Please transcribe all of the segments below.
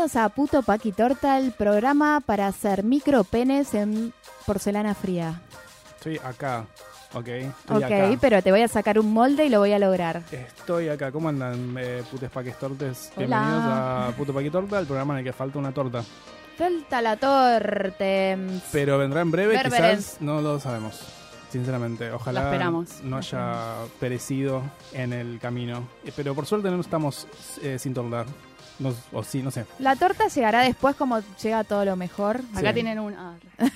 Bienvenidos a Puto Paqui Torta, el programa para hacer micropenes en porcelana fría. Estoy acá, ok. Estoy ok, acá. pero te voy a sacar un molde y lo voy a lograr. Estoy acá. ¿Cómo andan, eh, putes paques tortes? Hola. Bienvenidos a Puto Paqui Torta, el programa en el que falta una torta. Falta la torte. Pero vendrá en breve, quizás no lo sabemos. Sinceramente, ojalá La esperamos. no haya perecido en el camino. Eh, Pero por suerte no estamos eh, sin tortar. No- o sí, no sé. La torta llegará después como llega todo lo mejor. Acá Sí. tienen un... ah,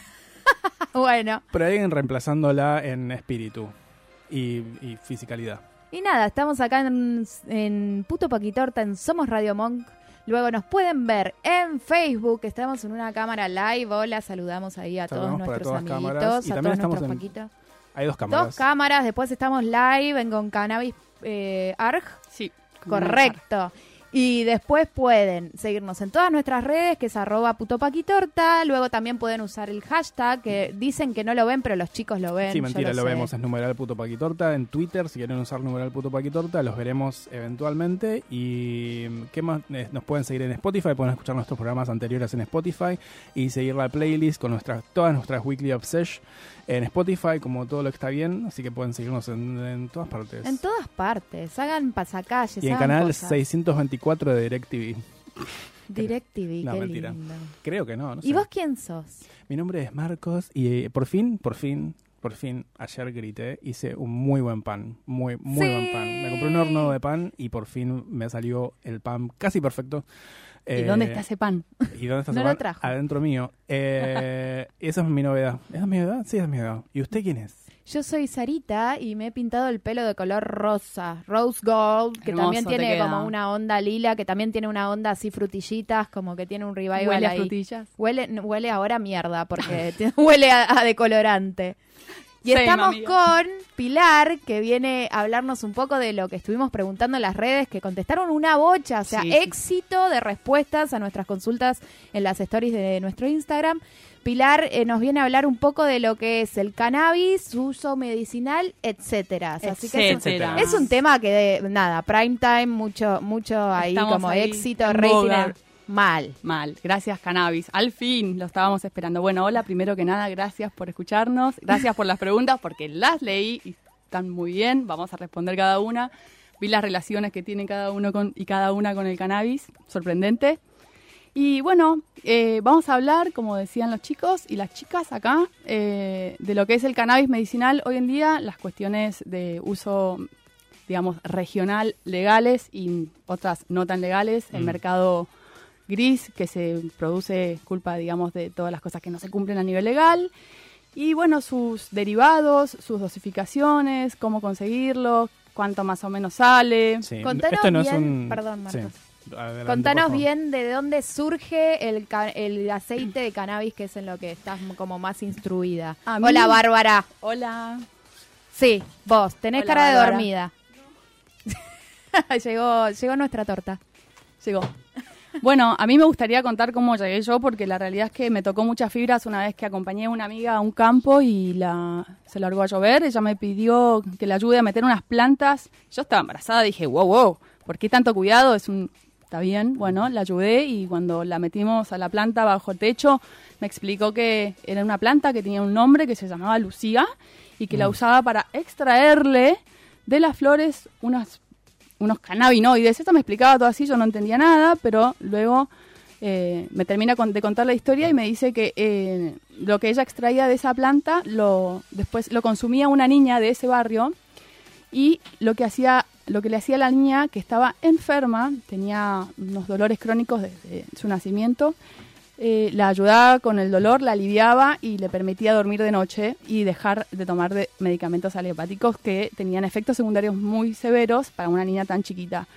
Bueno, Pero hay alguien reemplazándola en espíritu y, y fisicalidad. y nada, estamos acá en, en Puto Paqui Torta, en Somos Radio Monk. Luego nos pueden ver en Facebook, estamos en una cámara live. Hola, saludamos ahí a Saludamos todos para nuestros todas amiguitos, cámaras. Y a también todos estamos nuestros en- paquitos. Hay dos cámaras. Dos cámaras, después estamos live en Con Cannabis eh, ARG. sí. Correcto. Y después pueden seguirnos en todas nuestras redes, que es arroba putopaquitorta. Luego también pueden usar el hashtag, que dicen que no lo ven, pero los chicos lo ven. Sí, mentira, lo, vemos, es numeral puto paquitorta. En Twitter, si quieren usar numeral puto paquitorta, los veremos eventualmente. Y qué más, Eh, nos pueden seguir en Spotify, pueden escuchar nuestros programas anteriores en Spotify y seguir la playlist con nuestras, todas nuestras Weekly Obsession en Spotify, como todo lo que está bien. Así que pueden seguirnos en, en todas partes. En todas partes. Hagan pasacalles. y en hagan canal cosas. 624 de DirecTV. DirecTV, No, qué mentira. lindo. Creo que no, no sé. ¿Y vos quién sos? Mi nombre es Marcos y eh, por fin, por fin, por fin, ayer grité, hice un muy buen pan, muy, muy Sí. buen pan. Me compré un horno de pan y por fin me salió el pan casi perfecto. ¿Y Eh, dónde está ese pan? ¿Y dónde está No ese lo pan? trajo. Adentro mío. Eh, esa es mi novedad. ¿Esa es mi novedad? Sí, esa es mi novedad. ¿Y usted quién es? Yo soy Sarita y me he pintado el pelo de color rosa, rose gold, que Hermoso también tiene como una onda lila, que también tiene una onda así frutillitas, como que tiene un revival Huele a ahí. frutillas. Huele, huele ahora a mierda, porque huele a, a decolorante. Y Same, estamos amiga. con Pilar, que viene a hablarnos un poco de lo que estuvimos preguntando en las redes, que contestaron una bocha, o sea, Sí, sí. éxito de respuestas a nuestras consultas en las stories de nuestro Instagram. Pilar eh, nos viene a hablar un poco de lo que es el cannabis, su uso medicinal, etcétera. Así que es un, Etcétera. es un tema que, de, nada, prime time, mucho, mucho ahí Estamos como ahí éxito, rating. Mal. Mal, gracias Cannabis. Al fin lo estábamos esperando. Bueno, hola, primero que nada, gracias por escucharnos, gracias por las preguntas porque las leí y están muy bien, vamos a responder cada una. Vi las relaciones que tiene cada uno con, y cada una con el cannabis, sorprendente. Y bueno, eh, vamos a hablar, como decían los chicos y las chicas acá, eh, de lo que es el cannabis medicinal hoy en día, las cuestiones de uso, digamos, regional legales y otras no tan legales, el Mm. mercado gris que se produce culpa, digamos, de todas las cosas que no se cumplen a nivel legal. Y bueno, sus derivados, sus dosificaciones, cómo conseguirlo, cuánto más o menos sale. Sí, Contanos esto no bien- es un... perdón, Marcos. Sí. Adelante, Contanos bien de dónde surge el, ca- el aceite de cannabis, que es en lo que estás como más instruida. Hola, Bárbara. Hola. Sí, vos, tenés Hola, cara de Bárbara. dormida. llegó, llegó nuestra torta. Llegó. Bueno, a mí me gustaría contar cómo llegué yo, porque la realidad es que me tocó muchas fibras una vez que acompañé a una amiga a un campo y la, se largó a llover. Ella me pidió que le ayude a meter unas plantas. Yo estaba embarazada, dije, wow, wow, ¿por qué tanto cuidado? Es un está bien. Bueno, la ayudé y cuando la metimos a la planta bajo techo, me explicó que era una planta que tenía un nombre que se llamaba Lucía y que la usaba para extraerle de las flores unas, unos cannabinoides. Esto me explicaba todo así, yo no entendía nada, pero luego eh, me termina de contar la historia y me dice que eh, lo que ella extraía de esa planta lo después lo consumía una niña de ese barrio y lo que hacía lo que le hacía a la niña que estaba enferma tenía unos dolores crónicos desde su nacimiento eh, la ayudaba con el dolor la aliviaba y le permitía dormir de noche y dejar de tomar de medicamentos alopáticos que tenían efectos secundarios muy severos para una niña tan chiquita.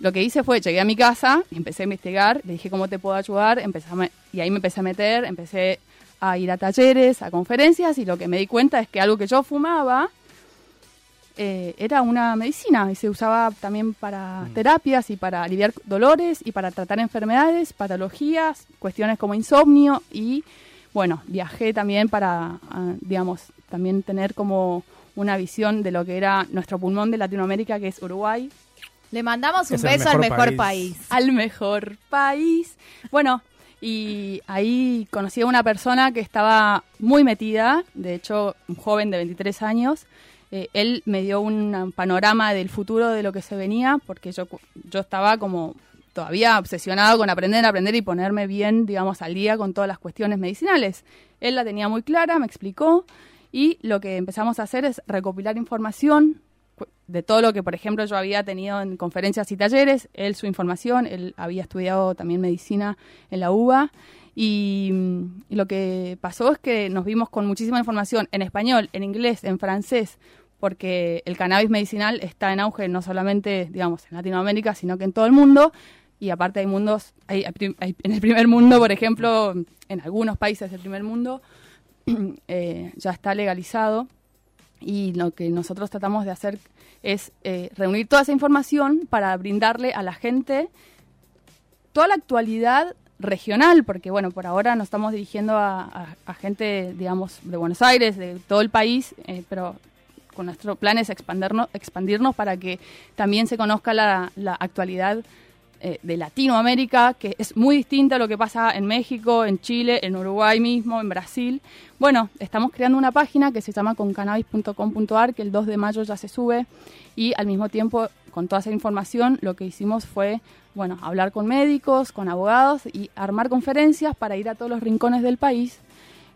Lo que hice fue, llegué a mi casa empecé a investigar, le dije cómo te puedo ayudar, empecé a y ahí me empecé a meter, empecé a ir a talleres, a conferencias y lo que me di cuenta es que algo que yo fumaba eh, era una medicina y se usaba también para terapias y para aliviar dolores y para tratar enfermedades, patologías, cuestiones como insomnio y bueno, viajé también para, ah, digamos, también tener como una visión de lo que era nuestro pulmón de Latinoamérica, que es Uruguay, Le mandamos un Es beso al mejor mejor país. país. al mejor país. Bueno, y ahí conocí a una persona que estaba muy metida, de hecho, un joven de 23 años. Eh, él me dio un panorama del futuro de lo que se venía, porque yo, yo estaba como todavía obsesionado con aprender, aprender y ponerme bien, digamos, al día con todas las cuestiones medicinales. Él la tenía muy clara, me explicó, y lo que empezamos a hacer es recopilar información de todo lo que, por ejemplo, yo había tenido en conferencias y talleres, él su información, él había estudiado también medicina en la UBA, mm, y lo que pasó es que nos vimos con muchísima información en español, en inglés, en francés, porque el cannabis medicinal está en auge no solamente, digamos, en Latinoamérica, sino que en todo el mundo, y aparte hay mundos, hay, hay en el primer mundo, por ejemplo, en algunos países del primer mundo, eh, ya está legalizado. Y lo que nosotros tratamos de hacer es eh, reunir toda esa información para brindarle a la gente toda la actualidad regional, porque bueno, por ahora nos estamos dirigiendo a, a- a gente, digamos, de Buenos Aires, de todo el país, eh, pero con nuestro plan es expandernos, expandirnos para que también se conozca la, la actualidad eh, de Latinoamérica, que es muy distinta a lo que pasa en México, en Chile, en Uruguay mismo, en Brasil. Bueno, estamos creando una página que se llama concannabis.com.ar, que el 2 de mayo ya se sube, y al mismo tiempo, con toda esa información, lo que hicimos fue, bueno, hablar con médicos, con abogados y armar conferencias para ir a todos los rincones del país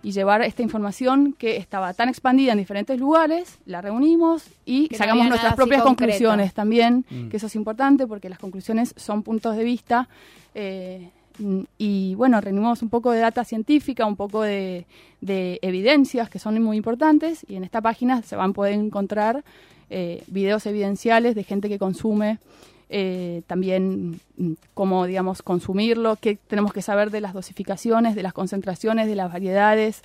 y llevar esta información que estaba tan expandida en diferentes lugares, la reunimos y Que sacamos nuestras propias concreto. conclusiones también, Mm. que eso es importante porque las conclusiones son puntos de vista. eh, y bueno, reunimos un poco de data científica, un poco de, de evidencias que son muy importantes y en esta página se van a poder encontrar eh, videos evidenciales de gente que consume, eh, también mm, cómo, digamos, consumirlo, qué tenemos que saber de las dosificaciones, de las concentraciones, de las variedades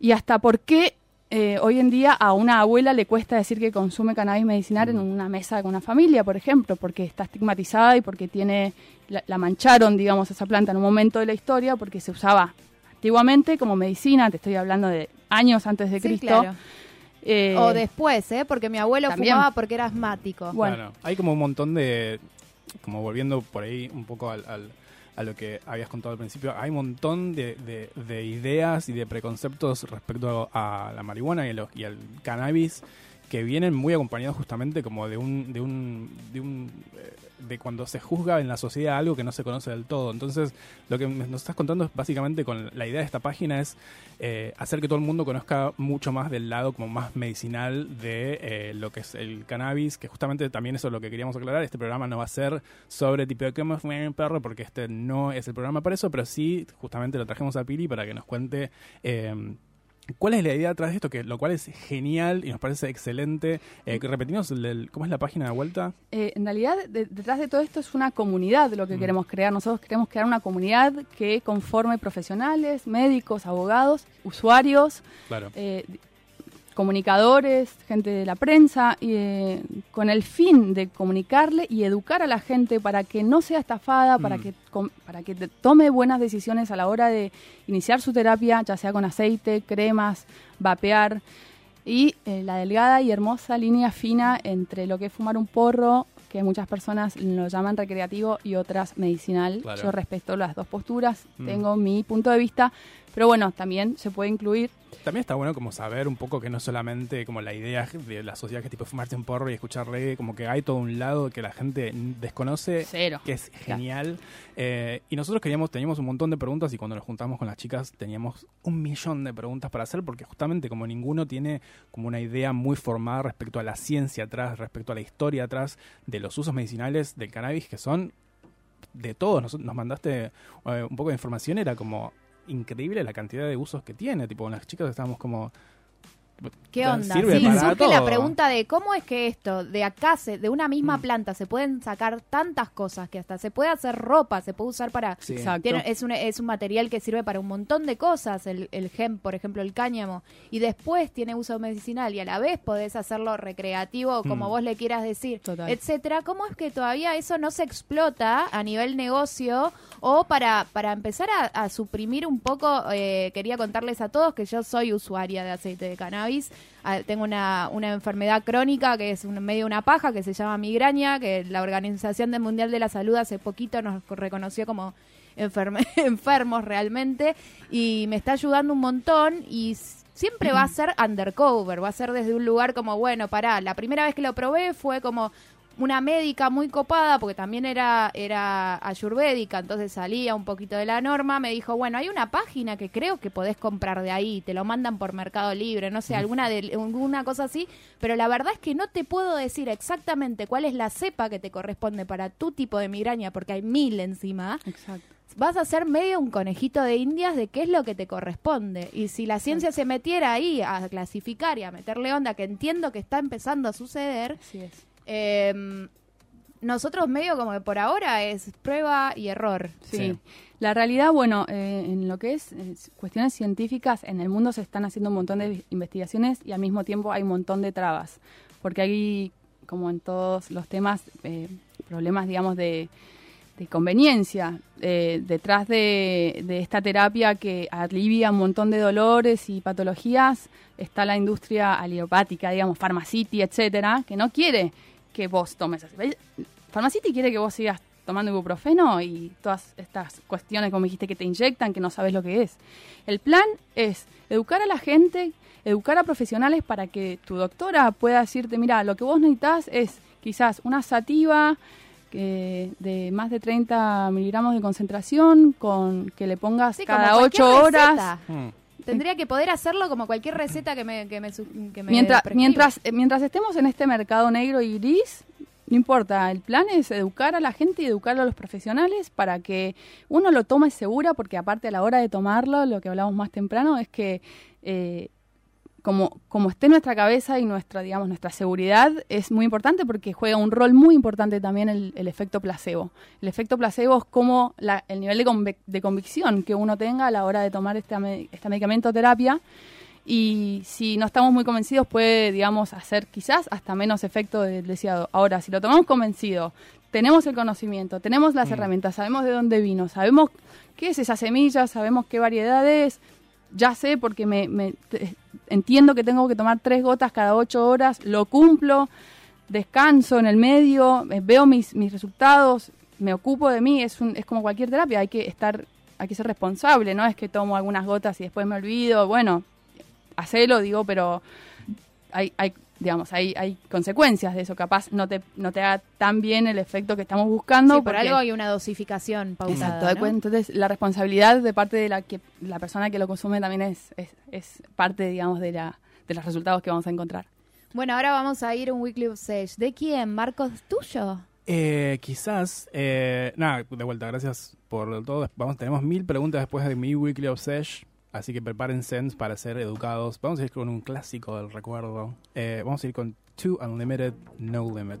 y hasta por qué eh, hoy en día a una abuela le cuesta decir que consume cannabis medicinal en una mesa con una familia, por ejemplo, porque está estigmatizada y porque tiene la, la mancharon, digamos, esa planta en un momento de la historia porque se usaba antiguamente como medicina, te estoy hablando de años antes de Sí, Cristo. claro. Eh, O después, ¿eh? Porque mi abuelo También. fumaba porque era asmático. Bueno. Claro, hay como un montón de, como volviendo por ahí un poco al, al- a lo que habías contado al principio, hay un montón de, de- de ideas y de preconceptos respecto a la marihuana y, a y al cannabis que vienen muy acompañados justamente como de un, de un, de un eh, de cuando se juzga en la sociedad algo que no se conoce del todo. Entonces, lo que nos estás contando es básicamente con la idea de esta página es eh, hacer que todo el mundo conozca mucho más del lado como más medicinal de eh, lo que es el cannabis, que justamente también eso es lo que queríamos aclarar. Este programa no va a ser sobre tipo de cómo fue un perro, porque este no es el programa para eso, pero sí justamente lo trajimos a Pili para que nos cuente eh, ¿Cuál es la idea detrás de esto? Que, lo cual es genial y nos parece excelente. Eh, repetimos, el- el- ¿cómo es la página de vuelta? Eh, en realidad, de- detrás de todo esto es una comunidad lo que Mm. queremos crear. Nosotros queremos crear una comunidad que conforme profesionales, médicos, abogados, usuarios, Claro. eh, comunicadores, gente de la prensa, y, eh, con el fin de comunicarle y educar a la gente para que no sea estafada, para Mm. que com- para que tome buenas decisiones a la hora de iniciar su terapia, ya sea con aceite, cremas, vapear y eh, la delgada y hermosa línea fina entre lo que es fumar un porro que muchas personas lo llaman recreativo y otras medicinal. Claro. Yo respeto las dos posturas, Mm. tengo mi punto de vista, pero bueno, también se puede incluir También está bueno como saber un poco que no solamente como la idea de la sociedad que es tipo fumarse un porro y escuchar reggae, como que hay todo un lado que la gente desconoce, cero. que es genial. Eh, y nosotros queríamos, teníamos un montón de preguntas y cuando nos juntamos con las chicas teníamos un millón de preguntas para hacer porque justamente como ninguno tiene como una idea muy formada respecto a la ciencia atrás, respecto a la historia atrás de los usos medicinales del cannabis que son de todos. Nos, nos mandaste eh, un poco de información, era como increíble la cantidad de usos que tiene. Tipo, con las chicas estábamos como... ¿Qué onda? Sirve Sí, para surge la pregunta de cómo es que esto, de acá, se- de una misma Mm. planta, se pueden sacar tantas cosas que hasta se puede hacer ropa, se puede usar para... Sí. Exacto. Tiene- es, un, es un material que sirve para un montón de cosas, el, el gem, por ejemplo, el cáñamo, y después tiene uso medicinal y a la vez podés hacerlo recreativo, como Mm. vos le quieras decir, Total. etcétera. ¿Cómo es que todavía eso no se explota a nivel negocio o para, para empezar a, a suprimir un poco? eh, quería contarles a todos que yo soy usuaria de aceite de cannabis. Ah, Tengo una, una enfermedad crónica que es un, medio una paja que se llama migraña, que la Organización Mundial de la Salud hace poquito nos reconoció como enferme- enfermos realmente y me está ayudando un montón y siempre va a ser undercover, va a ser desde un lugar como, bueno, pará, la primera vez que lo probé fue como una médica muy copada, porque también era, era ayurvédica, entonces salía un poquito de la norma, me dijo, bueno, hay una página que creo que podés comprar de ahí, te lo mandan por Mercado Libre, no sé, alguna, de, alguna cosa así, pero la verdad es que no te puedo decir exactamente cuál es la cepa que te corresponde para tu tipo de migraña, porque hay mil encima Exacto. vas a ser medio un conejito de indias de qué es lo que te corresponde. Y si la ciencia se metiera ahí a clasificar y a meterle onda, que entiendo que está empezando a suceder, Así es. Eh, nosotros medio como que por ahora es prueba y error. Sí. Sí. La realidad, bueno, eh, en lo que es, cuestiones científicas, en el mundo se están haciendo un montón de investigaciones y al mismo tiempo hay un montón de trabas. Porque hay, como en todos los temas, eh, problemas, digamos, de, de conveniencia eh, detrás de, de esta terapia que alivia un montón de dolores y patologías. Está la industria aliopática, digamos, Pharmacity, etcétera, que no quiere que vos tomes así. Pharmacity quiere que vos sigas tomando ibuprofeno y todas estas cuestiones, como dijiste, que te inyectan, que no sabes lo que es. El plan es educar a la gente, educar a profesionales para que tu doctora pueda decirte, mira, lo que vos necesitas es quizás una sativa que- de más de 30 miligramos de concentración, con que le pongas Sí, cada cualquier 8 horas. receta. Mm. Tendría que poder hacerlo como cualquier receta que me, que me, que me Mientras, mientras, eh, mientras estemos en este mercado negro y gris, no importa, el plan es educar a la gente y educar a los profesionales para que uno lo tome segura, porque aparte a la hora de tomarlo, lo que hablamos más temprano es que eh, como, como esté nuestra cabeza y nuestra, digamos, nuestra seguridad es muy importante porque juega un rol muy importante también el, el efecto placebo. El efecto placebo es como la- el nivel de, convic- de convicción que uno tenga a la hora de tomar este, este medicamento o terapia y si no estamos muy convencidos puede, digamos, hacer quizás hasta menos efecto del deseado. Ahora, si lo tomamos convencido, tenemos el conocimiento, tenemos las Mm. herramientas, sabemos de dónde vino, sabemos qué es esa semilla, sabemos qué variedad es, ya sé porque me, entiendo que tengo que tomar tres gotas cada ocho horas, lo cumplo, descanso en el medio, eh, veo mis, mis resultados, me ocupo de mí, es, un, es como cualquier terapia, hay que estar, hay que ser responsable, no es que tomo algunas gotas y después me olvido, bueno, hacelo, digo, pero hay, hay digamos, hay, hay consecuencias de eso, capaz no te, no te haga tan bien el efecto que estamos buscando. Sí, por porque- algo hay una dosificación pausada. Exacto, ¿no? entonces la responsabilidad de parte de la que la persona que lo consume también es, es, es parte, digamos, de, la, de los resultados que vamos a encontrar. Bueno, ahora vamos a ir a un Weekly Sage. ¿De quién? ¿Marcos tuyo? Eh, quizás, eh, nada, de vuelta, gracias por todo. Vamos, tenemos mil preguntas después de mi Weekly Obsession, así que prepárense para ser educados. Vamos a ir con un clásico del recuerdo. Eh, vamos a ir con Two Unlimited, No Limit.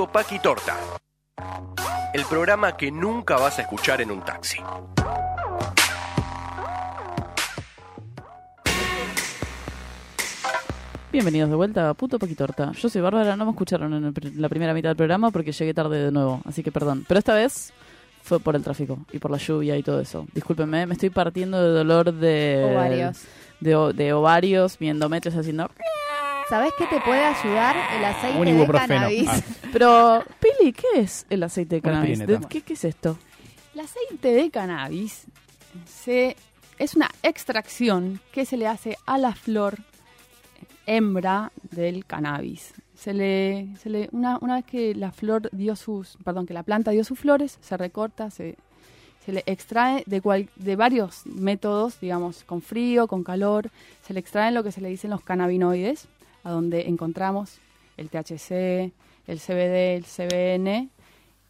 Es Puto Paqui Torta. El programa que nunca vas a escuchar en un taxi. Bienvenidos de vuelta a Puto Paquitorta. Yo soy Bárbara, no me escucharon en pr- la primera mitad del programa porque llegué tarde de nuevo, así que perdón. Pero esta vez fue por el tráfico y por la lluvia y todo eso. Discúlpenme, me estoy partiendo de dolor de Ovarios. de, de ovarios, mi endometrio está haciendo... ¿Sabés qué te puede ayudar el aceite Un de ibuprofeno. cannabis? Ah. Pero, Pili, ¿qué es el aceite de Una cannabis? pirineta. ¿De- ¿Qué, qué es esto? El aceite de cannabis se, es una extracción que se le hace a la flor hembra del cannabis. Se le, se le, una, una vez que la flor dio sus, perdón, que la planta dio sus flores, se recorta, se, se le extrae de, cual, de varios métodos, digamos, con frío, con calor, se le extraen lo que se le dicen los cannabinoides, a donde encontramos el THC, el CBD, el CBN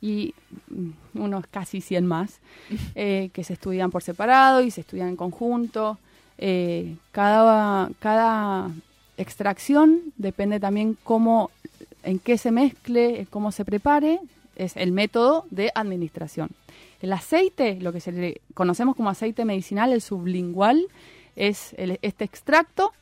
y mm, unos casi 100 más, eh, que se estudian por separado y se estudian en conjunto. Eh, cada, cada extracción depende también cómo, en qué se mezcle, cómo se prepare, es el método de administración. El aceite, lo que se le conocemos como aceite medicinal, el sublingual, es el- este extracto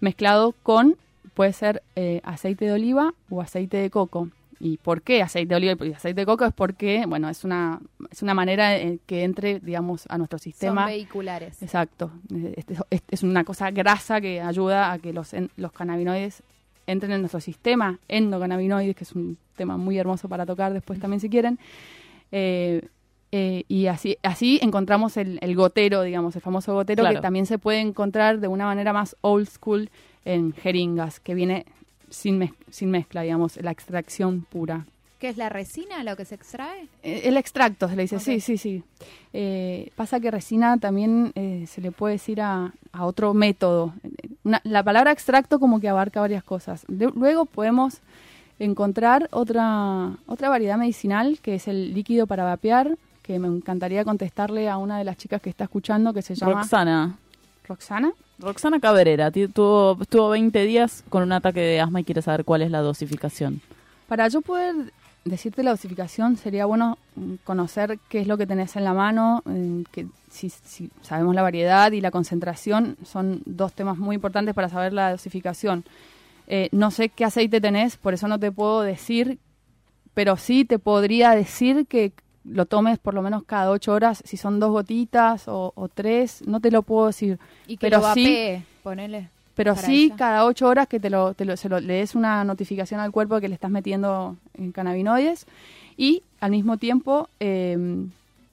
mezclado con, puede ser eh, aceite de oliva o aceite de coco. ¿Y por qué aceite de oliva y aceite de coco? Es porque, bueno, es una, es una manera eh, que entre, digamos, a nuestro Son sistema. vehiculares. Exacto. Eh, este- este es una cosa grasa que ayuda a que los, en- los cannabinoides entren en nuestro sistema, endocannabinoides, que es un tema muy hermoso para tocar después también si quieren. Eh, eh, y así, así encontramos el, el gotero, digamos, el famoso gotero, Claro. que también se puede encontrar de una manera más old school en jeringas, que viene sin, mez- sin mezcla, digamos, la extracción pura. ¿Qué es la resina lo que se extrae? Eh, El extracto se le dice, sí, sí, sí. Eh, pasa que resina también eh, se le puede decir a, a otro método. Una- la palabra extracto como que abarca varias cosas. De- luego podemos encontrar otra, otra variedad medicinal que es el líquido para vapear, que me encantaría contestarle a una de las chicas que está escuchando que se llama Roxana. Roxana. Roxana Cabrera tuvo, estuvo 20 días con un ataque de asma y quiere saber cuál es la dosificación. Para yo poder decirte la dosificación, sería bueno conocer qué es lo que tenés en la mano, mm, que si, si sabemos la variedad y la concentración, son dos temas muy importantes para saber la dosificación. Eh, no sé qué aceite tenés, por eso no te puedo decir, pero sí te podría decir que lo tomes por lo menos cada ocho horas, si son dos gotitas o, o tres, no te lo puedo decir. Y que pero lo sí, vapee, ponele. pero sí ella. cada ocho horas que te lo, te lo- se lo- le des una notificación al cuerpo de que le estás metiendo en cannabinoides y al mismo tiempo, eh,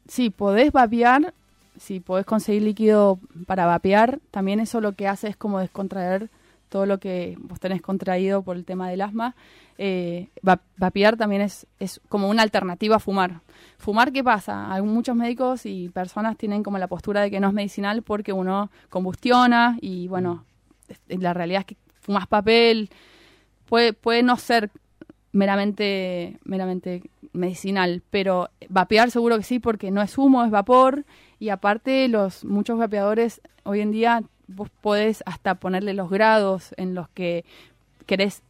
sí, podés vapear, si podés conseguir líquido para vapear, también eso lo que hace es como descontraer todo lo que vos tenés contraído por el tema del asma. Eh, va- vapear también es, es como una alternativa a fumar. Fumar, ¿qué pasa? Hay muchos médicos y personas tienen como la postura de que no es medicinal porque uno combustiona y bueno, es- la realidad es que fumas papel, puede, puede no ser meramente, meramente medicinal, pero vapear seguro que sí porque no es humo, es vapor. Y aparte los muchos vapeadores hoy en día vos podés hasta ponerle los grados en los que querés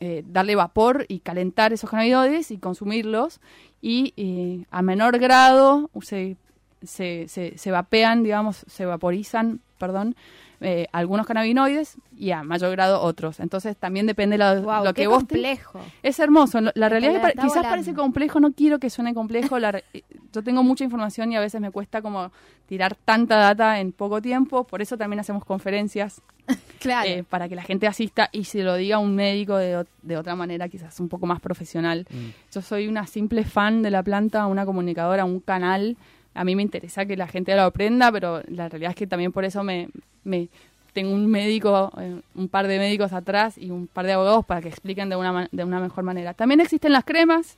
eh, darle vapor y calentar esos cannabinoides y consumirlos. Y eh, a menor grado se, se, se, se vapean, digamos, se vaporizan, perdón, eh, algunos cannabinoides y a mayor grado otros. Entonces también depende lo, lo qué que vos... te- complejo. es hermoso. La Me realidad es que quizás volando. parece complejo, no quiero que suene complejo. la re- eh, yo tengo mucha información y a veces me cuesta como tirar tanta data en poco tiempo. Por eso también hacemos conferencias Claro. eh, para que la gente asista y se lo diga un médico de, de otra manera, quizás un poco más profesional. Yo soy una simple fan de la planta, una comunicadora, un canal. A mí me interesa que la gente lo aprenda, pero la realidad es que también por eso me, me tengo un médico, eh, un par de médicos atrás y un par de abogados para que expliquen de una, de una mejor manera. También existen las cremas,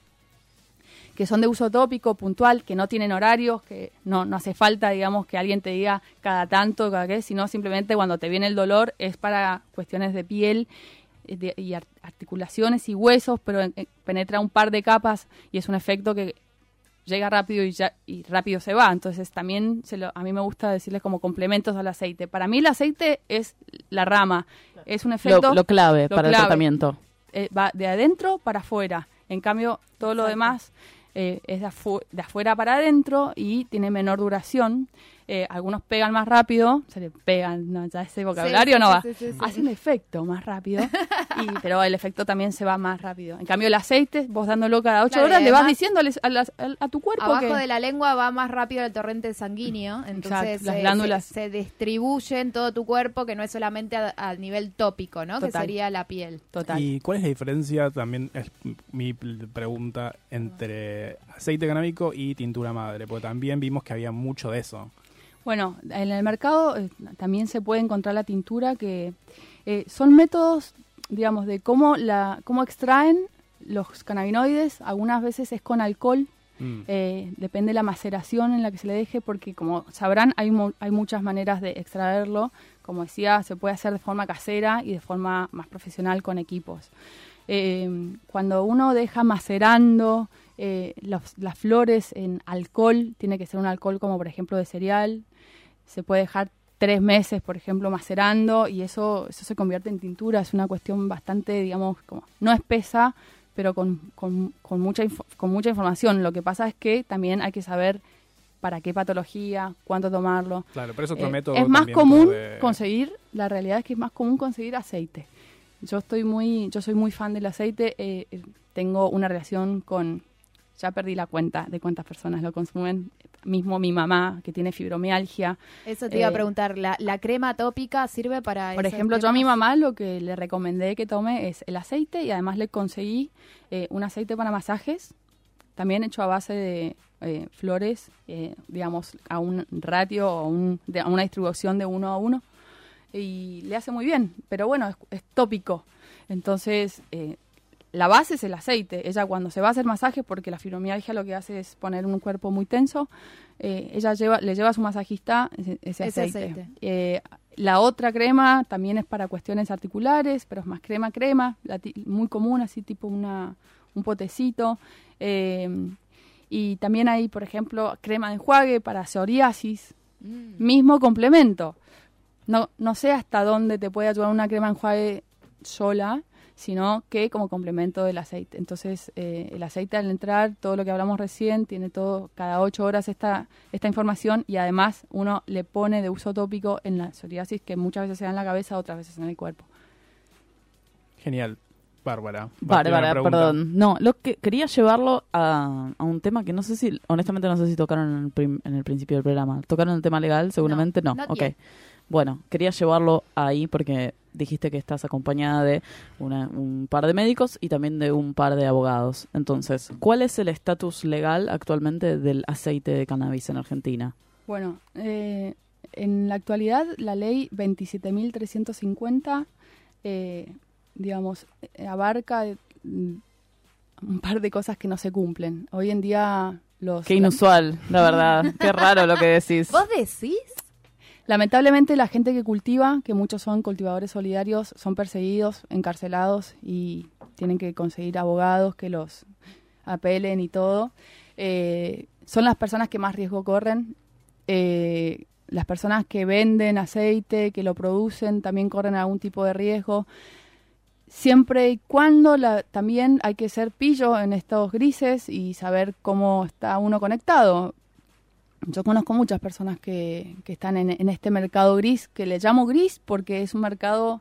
que son de uso tópico, puntual, que no tienen horarios, que no, no hace falta, digamos, que alguien te diga cada tanto, cada qué, sino simplemente cuando te viene el dolor es para cuestiones de piel eh, y ar- articulaciones y huesos, pero penetra un par de capas y es un efecto que llega rápido y, ya, y rápido se va. Entonces también se lo- a mí me gusta decirles como complementos al aceite. Para mí el aceite es la rama, es un efecto... Lo, lo clave lo para el tratamiento. eh, va de adentro para afuera. En cambio, todo lo demás eh, es de, afu- de afuera para adentro y tiene menor duración. Eh, algunos pegan más rápido, se le pegan, no, ya ese vocabulario sí, no va. sí, sí, sí. Hacen efecto más rápido, y, pero el efecto también se va más rápido. En cambio, el aceite, vos dándolo cada ocho Claro, y horas, le vas diciendo a, las- a- a tu cuerpo Abajo que... de la lengua va más rápido el torrente sanguíneo, entonces las eh, glándulas. se, se distribuye en todo tu cuerpo, que no es solamente a, a nivel tópico, ¿no? Que sería la piel. Total. ¿Y cuál es la diferencia, también es mi pregunta, entre aceite canábico y tintura madre? Porque también vimos que había mucho de eso. Bueno, en el mercado eh, también se puede encontrar la tintura que eh, son métodos, digamos, de cómo la cómo extraen los cannabinoides. Algunas veces es con alcohol, Mm. eh, depende de la maceración en la que se le deje, porque como sabrán hay mu- hay muchas maneras de extraerlo. Como decía, se puede hacer de forma casera y de forma más profesional con equipos. Eh, cuando uno deja macerando eh, los- las flores en alcohol, tiene que ser un alcohol como por ejemplo de cereal, se puede dejar tres meses, por ejemplo, macerando y eso, eso se convierte en tintura. Es una cuestión bastante, digamos, como no espesa, pero con, con, con mucha, con mucha información. Lo que pasa es que también hay que saber para qué patología, cuánto tomarlo. Claro, pero es otro Eh, método Es más común conseguir, la realidad es que es más común conseguir aceite. Yo estoy muy, yo soy muy fan del aceite. eh, eh, tengo una relación con, ya perdí la cuenta de cuántas personas lo consumen. Mismo mi mamá que tiene fibromialgia. Eso te iba a Eh, preguntar, ¿la, la crema tópica sirve para Por ejemplo, yo a mi cremas? mamá lo que le recomendé que tome es el aceite y además le conseguí eh, un aceite para masajes, también hecho a base de eh, flores, eh, digamos, a un ratio o un- de- a una distribución de uno a uno. Y le hace muy bien, pero bueno, es, es tópico. Entonces, eh, la base es el aceite. Ella cuando se va a hacer masaje, porque la fibromialgia lo que hace es poner un cuerpo muy tenso, eh, ella lleva, le lleva a su masajista ese, ese Ese aceite. Eh, la otra crema también es para cuestiones articulares, pero es más crema crema, muy común, así tipo una, un potecito. Eh, y también hay, por ejemplo, crema de enjuague para psoriasis, Mm. mismo complemento. No, no sé hasta dónde te puede ayudar una crema de enjuague sola, sino que como complemento del aceite. Entonces, eh, el aceite al entrar, todo lo que hablamos recién, tiene todo, cada ocho horas esta, esta información y además uno le pone de uso tópico en la psoriasis que muchas veces se da en la cabeza, otras veces en el cuerpo. Genial. Bárbara. Bárbara, perdón. No, lo que quería llevarlo a, a un tema que no sé si, honestamente no sé si tocaron en el, prim- en el principio del programa. ¿Tocaron el tema legal? Seguramente no. ok. yet. Bueno, quería llevarlo ahí porque dijiste que estás acompañada de una- un par de médicos y también de un par de abogados. Entonces, ¿cuál es el estatus legal actualmente del aceite de cannabis en Argentina? Bueno, eh, en la actualidad la ley 27.350, eh, digamos, abarca mm, un par de cosas que no se cumplen. Hoy en día los... Qué inusual, la verdad. Qué raro lo que decís. ¿Vos decís? Lamentablemente la gente que cultiva, que muchos son cultivadores solidarios, son perseguidos, encarcelados y tienen que conseguir abogados que los apelen y todo. Eh, son las personas que más riesgo corren. Eh, las personas que venden aceite, que lo producen, también corren algún tipo de riesgo. Siempre y cuando la- también hay que ser pillo en estos grises y saber cómo está uno conectado. Yo conozco muchas personas que, que están en, en este mercado gris, que le llamo gris porque es un mercado,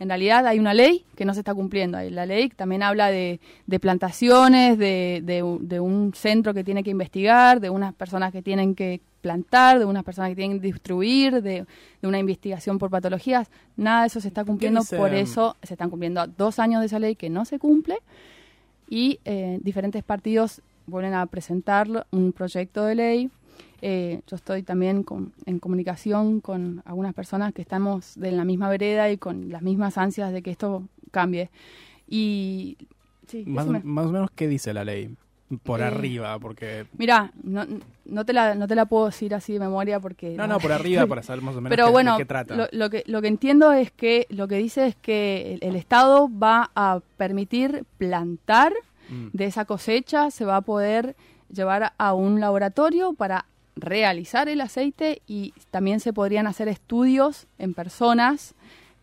en realidad hay una ley que no se está cumpliendo. La ley también habla de, de plantaciones, de, de u- de un centro que tiene que investigar, de unas personas que tienen que plantar, de unas personas que tienen que distribuir, de, una investigación por patologías. Nada de eso se está cumpliendo, por mm, eso se están cumpliendo dos años de esa ley que no se cumple y eh, diferentes partidos vuelven a presentar un proyecto de ley. Eh, yo estoy también con- en comunicación con algunas personas que estamos de la misma vereda y con las mismas ansias de que esto cambie. Y sí, Más, más o menos, ¿qué dice la ley? Por Eh, arriba, porque... Mira, no, no, te la, no te la puedo decir así de memoria porque... No, no, por arriba, para saber más o menos Pero qué- bueno, de qué trata. Lo, lo que, lo que entiendo es que lo que dice es que el, el Estado va a permitir plantar Mm. de esa cosecha, se va a poder llevar a un laboratorio para realizar el aceite y también se podrían hacer estudios en personas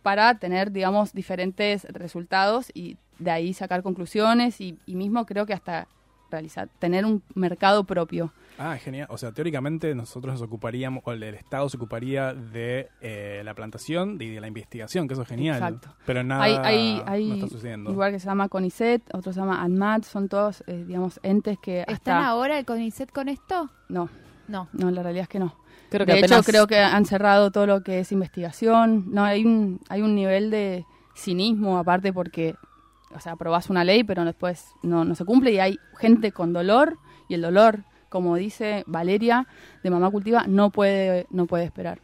para tener, digamos, diferentes resultados y de ahí sacar conclusiones y, y mismo creo que hasta realizar, tener un mercado propio. Ah, genial. O sea, teóricamente nosotros nos ocuparíamos, o el Estado se ocuparía de eh, la plantación y de la investigación, que eso es genial. Exacto. Pero nada hay hay, hay no está sucediendo. un lugar que se llama CONICET, otro se llama ANMAT, son todos, eh, digamos, entes que hasta... ¿Están ahora el CONICET con esto? No, No. no, la realidad es que no. Creo que de hecho, apenas- creo que han cerrado todo lo que es investigación. No, hay un, hay un nivel de cinismo aparte porque, o sea, aprobás una ley, pero después no, no se cumple y hay gente con dolor y el dolor, como dice Valeria de Mamá Cultiva, no puede, no puede esperar.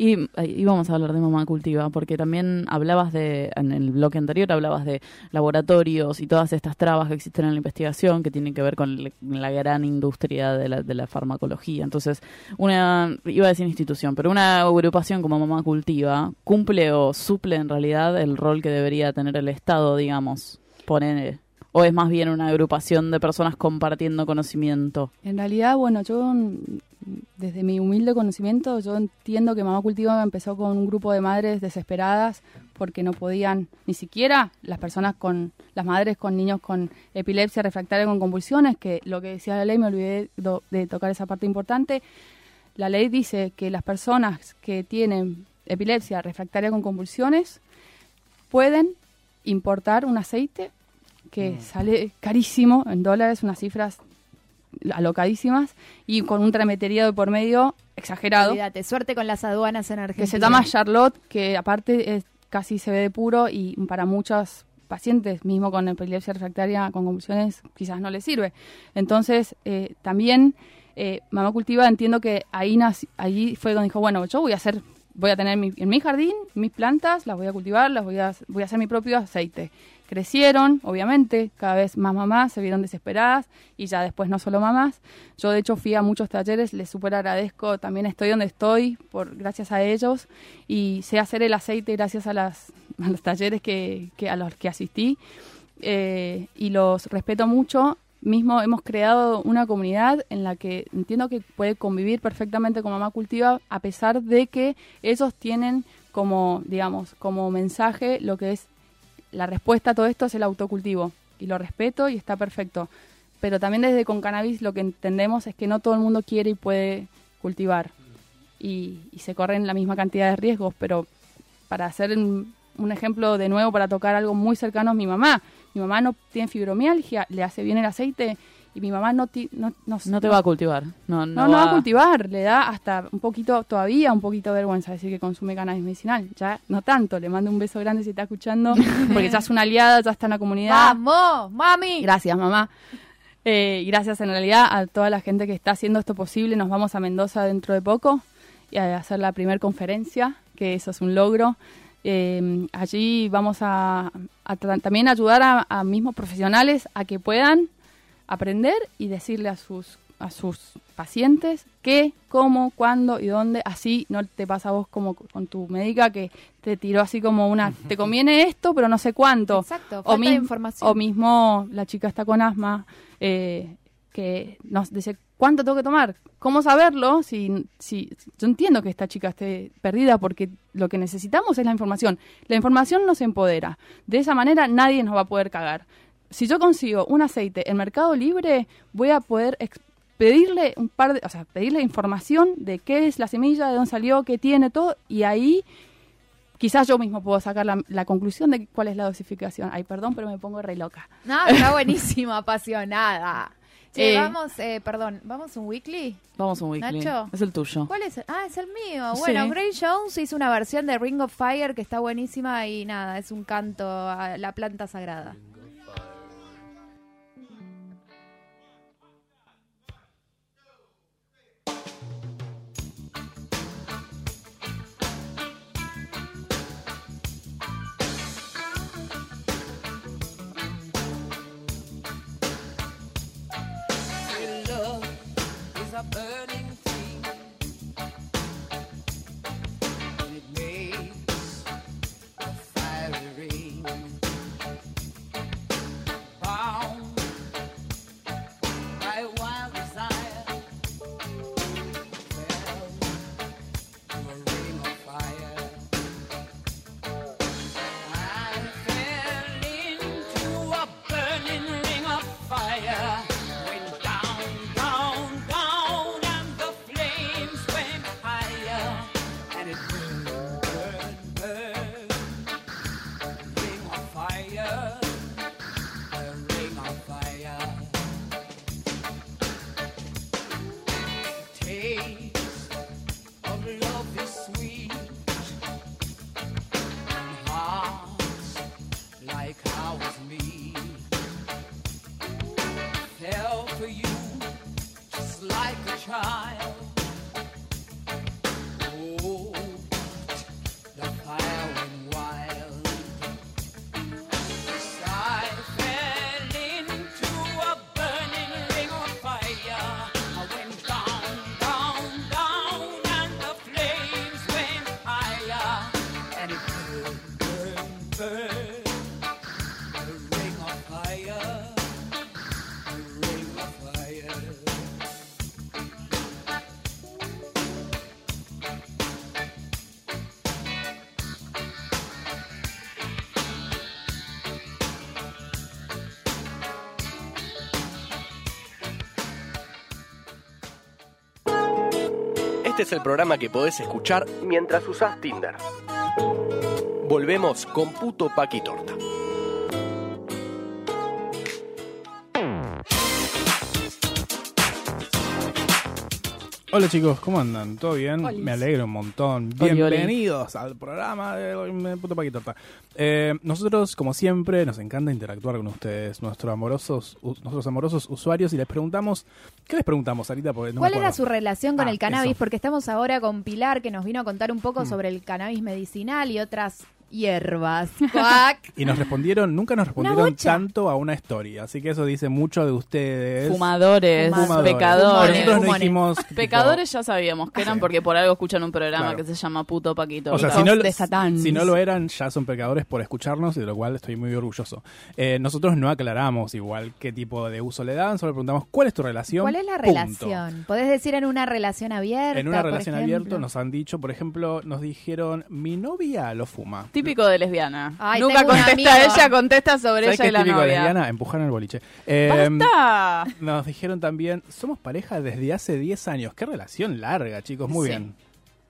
Y íbamos a hablar de Mamá Cultiva, porque también hablabas de, en el bloque anterior, hablabas de laboratorios y todas estas trabas que existen en la investigación que tienen que ver con la gran industria de la, de la farmacología. Entonces, una, iba a decir institución, pero una agrupación como Mamá Cultiva cumple o suple en realidad el rol que debería tener el Estado, digamos, poner, o es más bien una agrupación de personas compartiendo conocimiento. En realidad, bueno, yo desde mi humilde conocimiento, yo entiendo que Mamá Cultiva empezó con un grupo de madres desesperadas porque no podían, ni siquiera las personas con, las madres con niños con epilepsia refractaria con convulsiones, que lo que decía la ley, me olvidé do- de tocar esa parte importante, la ley dice que las personas que tienen epilepsia refractaria con convulsiones pueden importar un aceite que sale carísimo en dólares, unas cifras alocadísimas y con un trametería de por medio exagerado Olvídate, suerte con las aduanas en Argentina. que se llama Charlotte, que aparte es, casi se ve de puro y para muchos pacientes, mismo con epilepsia refractaria con convulsiones, quizás no les sirve. Entonces, eh, también eh, Mamá Cultiva entiendo que ahí allí fue donde dijo, bueno, yo voy a hacer, voy a tener mi- en mi jardín mis plantas, las voy a cultivar, las voy a, voy a hacer mi propio aceite. Crecieron, obviamente, cada vez más mamás se vieron desesperadas y ya después no solo mamás. Yo de hecho fui a muchos talleres, les súper agradezco, también estoy donde estoy por gracias a ellos y sé hacer el aceite gracias a, los talleres que, que a los que asistí eh, y los respeto mucho. Mismo hemos creado una comunidad en la que entiendo que puede convivir perfectamente con Mamá Cultiva a pesar de que ellos tienen como, digamos, como mensaje lo que es la respuesta a todo esto es el autocultivo y lo respeto y está perfecto. Pero también desde con cannabis lo que entendemos es que no todo el mundo quiere y puede cultivar y, se corren la misma cantidad de riesgos, pero para hacer un, un ejemplo de nuevo para tocar algo muy cercano es mi mamá. Mi mamá no tiene fibromialgia, le hace bien el aceite y mi mamá no, ti- no, no, No te va a cultivar. No, no, no va a cultivar, le da hasta un poquito, todavía un poquito de vergüenza decir que consume cannabis medicinal. Ya no tanto, le mando un beso grande si está escuchando, porque ya es una aliada, ya está en la comunidad. ¡Vamos, mami! Gracias, mamá. Eh, gracias en realidad a toda la gente que está haciendo esto posible. Nos vamos a Mendoza dentro de poco y a hacer la primera conferencia, que eso es un logro. Eh, allí vamos a, a tra- también ayudar a, a mismos profesionales a que puedan aprender y decirle a sus a sus pacientes qué, cómo, cuándo y dónde. Así no te pasa a vos como con tu médica que te tiró así como una, te conviene esto, pero no sé cuánto. Exacto, o, falta de mi- información. o mismo la chica está con asma, eh, que nos dice, ¿cuánto tengo que tomar? ¿Cómo saberlo? Si, si Yo entiendo que esta chica esté perdida porque lo que necesitamos es la información. La información nos empodera. De esa manera nadie nos va a poder cagar. Si yo consigo un aceite en Mercado Libre, voy a poder pedirle un par de, o sea, pedirle información de qué es la semilla, de dónde salió, qué tiene, todo, y ahí quizás yo mismo puedo sacar la, la conclusión de cuál es la dosificación. Ay, perdón, pero me pongo re loca. No, está buenísimo, apasionada. Che, Eh, vamos, eh, perdón, ¿vamos un weekly? Vamos un weekly. Nacho. Es el tuyo. ¿Cuál es? Ah, es el mío. Sí. Bueno, Gray Jones hizo una versión de Ring of Fire que está buenísima y nada, es un canto a la planta sagrada. Is a Este es el programa que podés escuchar mientras usás Tinder. Volvemos con Puto Paqui Torta. Hola chicos, ¿cómo andan? ¿Todo bien? Olis. Me alegro un montón. Oli, oli. Bienvenidos al programa de Puto Paqui Torta. Eh, nosotros, como siempre, nos encanta interactuar con ustedes, nuestros amorosos, nuestros amorosos usuarios, y les preguntamos, ¿qué les preguntamos, Sarita? No ¿Cuál era su relación con Ah, el cannabis? eso. Porque estamos ahora con Pilar, que nos vino a contar un poco Mm. sobre el cannabis medicinal y otras hierbas. Cuac. Y nos respondieron, nunca nos respondieron tanto a una historia, así que eso dice mucho de ustedes. Fumadores, Fumadores. pecadores. Nosotros no dijimos... tipo, Pecadores ya sabíamos que eran Sí. porque por algo escuchan un programa Claro. que se llama Puto Paquito. O sea, si no, de Satán. si no lo eran, ya son pecadores por escucharnos, y de lo cual estoy muy orgulloso. Eh, nosotros no aclaramos igual qué tipo de uso le dan, solo preguntamos cuál es tu relación. ¿Cuál es la Punto. relación? ¿Podés decir en una relación abierta? En una relación abierta nos han dicho, por ejemplo, nos dijeron, mi novia lo fuma. Típico de lesbiana. Ay, Nunca contesta ella, contesta sobre ¿Sabes ella qué y la típico de novia. lesbiana? Empujar en el boliche. Eh, ¡Basta! nos dijeron también, somos pareja desde hace 10 años. Qué relación larga, chicos. Muy Sí. bien.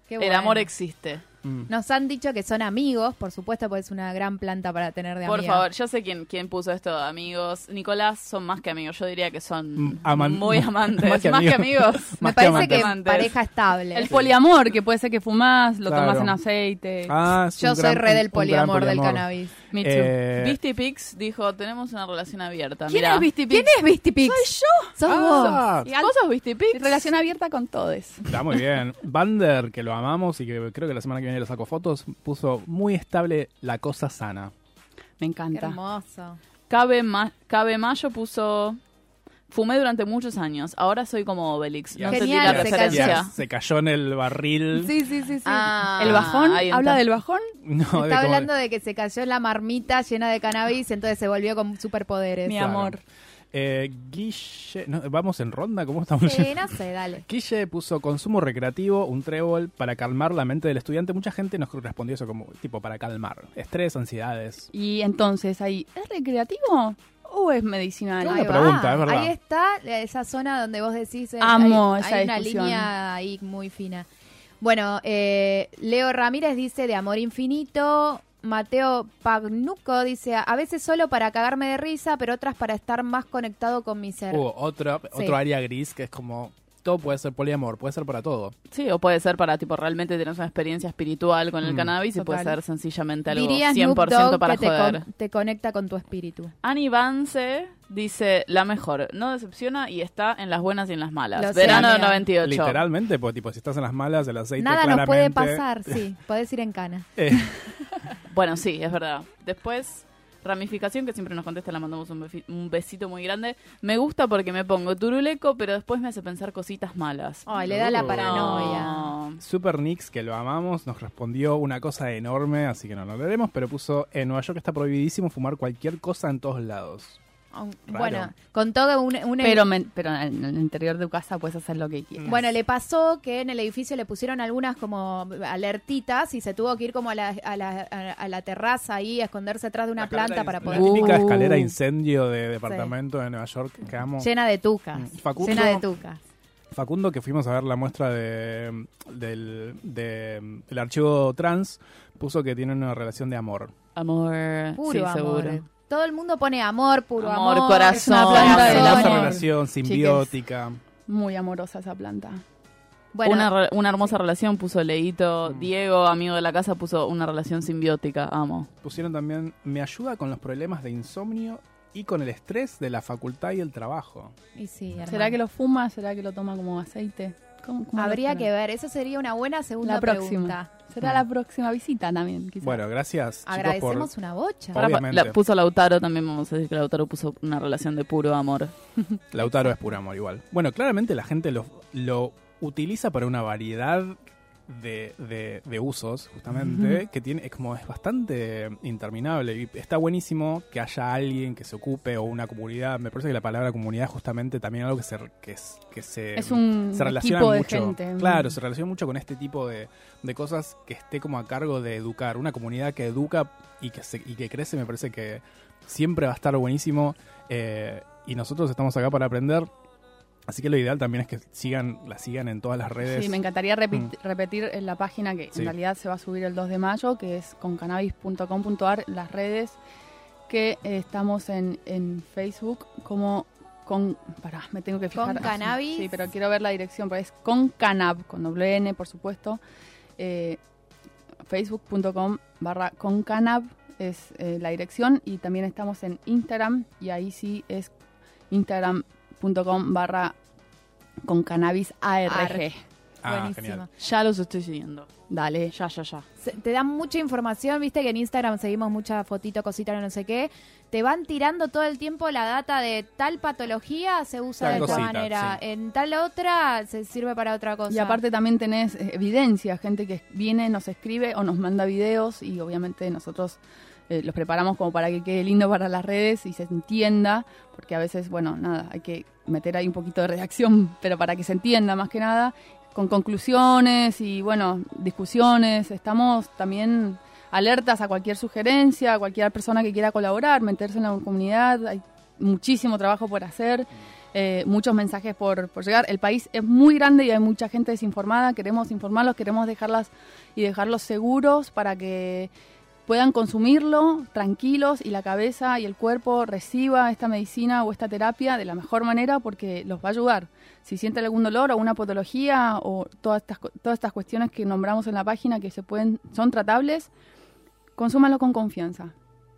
Qué El bueno. amor existe. Mm. Nos han dicho que son amigos, por supuesto, porque es una gran planta para tener de Por amiga. favor, yo sé quién, quién puso esto, amigos. Nicolás, son más que amigos. Yo diría que son Mm, aman- muy amantes. más que más que amigos. amigos. Me que parece que Amantes. pareja estable. El poliamor, que puede ser que fumás, lo Claro. tomás en aceite. Ah, Yo soy re del poliamor, del cannabis. Me too. Eh, Beastie Pix dijo, tenemos una relación abierta. ¿Quién Mirá. es Beastie ¿Quién Pix? es Beastie Pix? Soy yo. Sos ah, Y al- ¿Vos sos Beastie Pix? Relación abierta con todos. Está muy bien. Bander, que lo amamos y que creo que la semana que viene le saco fotos, puso muy estable la cosa sana. Me Qué encanta. hermoso. Cabe, Ma- Cabe Mayo puso... Fumé durante muchos años. Ahora soy como Obelix. No Genial, la se referencia. Ya, se cayó en el barril. Sí, sí, sí, sí. Ah, ¿El bajón? ¿Habla del bajón? No, Está hablando de que se cayó en la marmita llena de cannabis, entonces se volvió con superpoderes. Mi Claro. amor. Eh, Guille, no, ¿vamos en ronda? ¿Cómo estamos? Sí, no sé, dale. Guille puso consumo recreativo, un trébol para calmar la mente del estudiante. Mucha gente nos respondió eso como tipo para calmar. Estrés, ansiedades. Y entonces ahí, ¿es recreativo o es medicinal? Ahí va. pregunta, es verdad. Ahí está esa zona donde vos decís. eh, Amo hay, esa hay una discusión. línea ahí muy fina. Bueno, eh, Leo Ramírez dice de amor infinito. Mateo Pagnuco dice, a veces solo para cagarme de risa, pero otras para estar más conectado con mi ser. Hubo otro, Sí. otro área gris que es como todo puede ser poliamor, puede ser para todo. Sí, o puede ser para tipo realmente tener una experiencia espiritual con el Mm. cannabis y puede ser sencillamente algo Diría Snoop 100% Dogg para que te, joder. con- te conecta con tu espíritu. Ani Vance dice la mejor, no decepciona y está en las buenas y en las malas. Lo sé, Verano de amiga. 98. Literalmente, pues tipo, si estás en las malas, el aceite Nada nos puede claramente- pasar, sí. Podés ir en cana. Eh, Bueno, sí, es verdad. Después, ramificación, que siempre nos contesta, la mandamos un, besito muy grande. Me gusta porque me pongo turuleco, pero después me hace pensar cositas malas. Ay, le da la Oh. paranoia. No. Super Nix, que lo amamos, nos respondió una cosa enorme, así que no lo leeremos, pero puso, en Nueva York está prohibidísimo fumar cualquier cosa en todos lados. Raro. Bueno, con todo un... un Pero, me- pero en el interior de tu casa puedes hacer lo que quieras. Bueno, le pasó que en el edificio le pusieron algunas como alertitas y se tuvo que ir como a la, a la, a- la terraza ahí a esconderse atrás de una La planta de- para La poder... típica Uh. escalera incendio de departamento de Nueva York que amo. Llena de tucas. Mm. Facundo- Llena de tucas. Facundo, que fuimos a ver la muestra de, del, de- del archivo trans, puso que tiene una relación de amor. Amor. Puro sí, amor. seguro. Todo el mundo pone amor, puro Amor, amor. corazón, es una planta de corazón. Esa amor. relación simbiótica. Muy amorosa esa planta. Bueno, una, re- una hermosa relación puso Leito. Mm. Diego, amigo de la casa, puso una relación simbiótica. Amo. Pusieron también, me ayuda con los problemas de insomnio y con el estrés de la facultad y el trabajo. y sí, hermano. ¿Será que lo fuma? ¿Será que lo toma como aceite? ¿Cómo- cómo lo Habría que ver. Eso sería una buena segunda La próxima. pregunta. Será la próxima visita también, quizás. Bueno, gracias chicos Agradecemos por... una bocha. Obviamente. la- puso Lautaro también, vamos a decir que Lautaro puso una relación de puro amor. Lautaro es puro amor igual. Bueno, claramente la gente lo, lo utiliza para una variedad de, de- de usos, justamente, que tiene, es como es bastante interminable. Y está buenísimo que haya alguien que se ocupe o una comunidad. Me parece que la palabra comunidad es justamente también algo que se, que, es- que se, Es un se relaciona de mucho. gente. Claro, se relaciona mucho con este tipo de, de cosas que esté como a cargo de educar. Una comunidad que educa y que, se, y que crece, me parece que siempre va a estar buenísimo. eh, y nosotros estamos acá para aprender. Así que lo ideal también es que sigan, la sigan en todas las redes. Sí, me encantaría repi- repetir en la página que Sí. en realidad se va a subir el 2 de mayo, que es concannabis.com.ar, las redes que eh, estamos en, en Facebook como con... Pará, me tengo que fijar. Con Cannabis. Sí, pero quiero ver la dirección, porque es con Canab, con doble N, por supuesto. Eh, Facebook.com barra con Canab es eh, la dirección y también estamos en Instagram y ahí sí es instagram.com barra con cannabis ARG. Ar. Ah, Buenísimo. genial. Ya los estoy siguiendo. Dale. Ya, ya, ya. Se- te dan mucha información, viste que en Instagram seguimos mucha fotito, cosita, no sé qué. Te van tirando todo el tiempo la data de tal patología se usa Tal de esta cosita, manera, sí. en tal otra se sirve para otra cosa. Y aparte también tenés eh, evidencia, gente que viene, nos escribe o nos manda videos y obviamente nosotros eh, los preparamos como para que quede lindo para las redes y se entienda, porque a veces, bueno, nada, hay que meter ahí un poquito de redacción, pero para que se entienda más que nada, con conclusiones y, bueno, discusiones. Estamos también alertas a cualquier sugerencia, a cualquier persona que quiera colaborar, meterse en la comunidad. Hay muchísimo trabajo por hacer. eh, muchos mensajes por, por llegar. El país es muy grande y hay mucha gente desinformada. Queremos informarlos, queremos dejarlas y dejarlos seguros para que puedan consumirlo tranquilos y la cabeza y el cuerpo reciba esta medicina o esta terapia de la mejor manera porque los va a ayudar. Si sienten algún dolor o una patología o todas estas, todas estas cuestiones que nombramos en la página que se pueden son tratables, consúmanlo con confianza.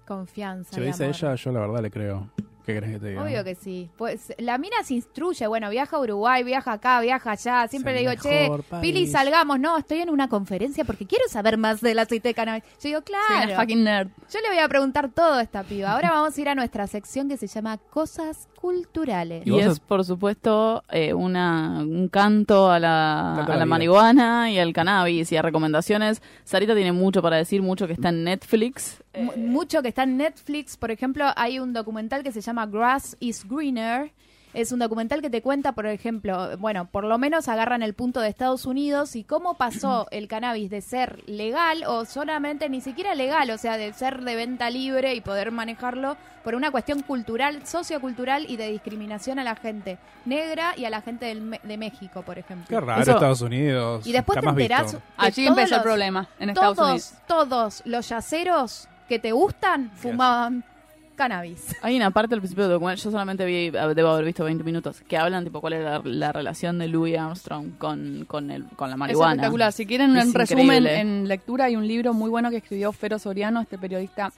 Confianza. Si dice amor. ella, yo la verdad le creo. ¿Qué crees que te diga? Obvio que sí. Pues la mina se instruye, bueno, viaja a Uruguay, viaja acá, viaja allá. Siempre Es le digo, che, mejor país". Pili, salgamos. No, estoy en una conferencia porque quiero saber más del aceite de cannabis. Yo digo, Soy una claro. fucking nerd. Yo le voy a preguntar todo a esta piba. Ahora vamos a ir a nuestra sección que se llama Cosas Culturales. Y es, por supuesto, eh, una, un canto a la, Canto a la marihuana y al cannabis y a recomendaciones. Sarita tiene mucho para decir, mucho que está en Netflix. Mu- Mucho que está en Netflix. Por ejemplo, hay un documental que se llama Grass is Greener. Es un documental que te cuenta, por ejemplo, bueno, por lo menos agarran el punto de Estados Unidos y cómo pasó el cannabis de ser legal o solamente ni siquiera legal, o sea, de ser de venta libre y poder manejarlo por una cuestión cultural, sociocultural y de discriminación a la gente negra y a la gente del Me- de México, por ejemplo. Qué raro, Eso- Estados Unidos. Y después te enterás Allí empezó el problema en Estados todos, Unidos. Todos los yaceros que te gustan fumaban cannabis. Hay una parte al principio del documental, yo solamente vi, debo haber visto 20 minutos, que hablan tipo cuál era la, la relación de Louis Armstrong con, con, el, con la Es marihuana. espectacular. Si quieren Es un resumen increíble. en lectura, hay un libro muy bueno que escribió Fero Soriano, este periodista,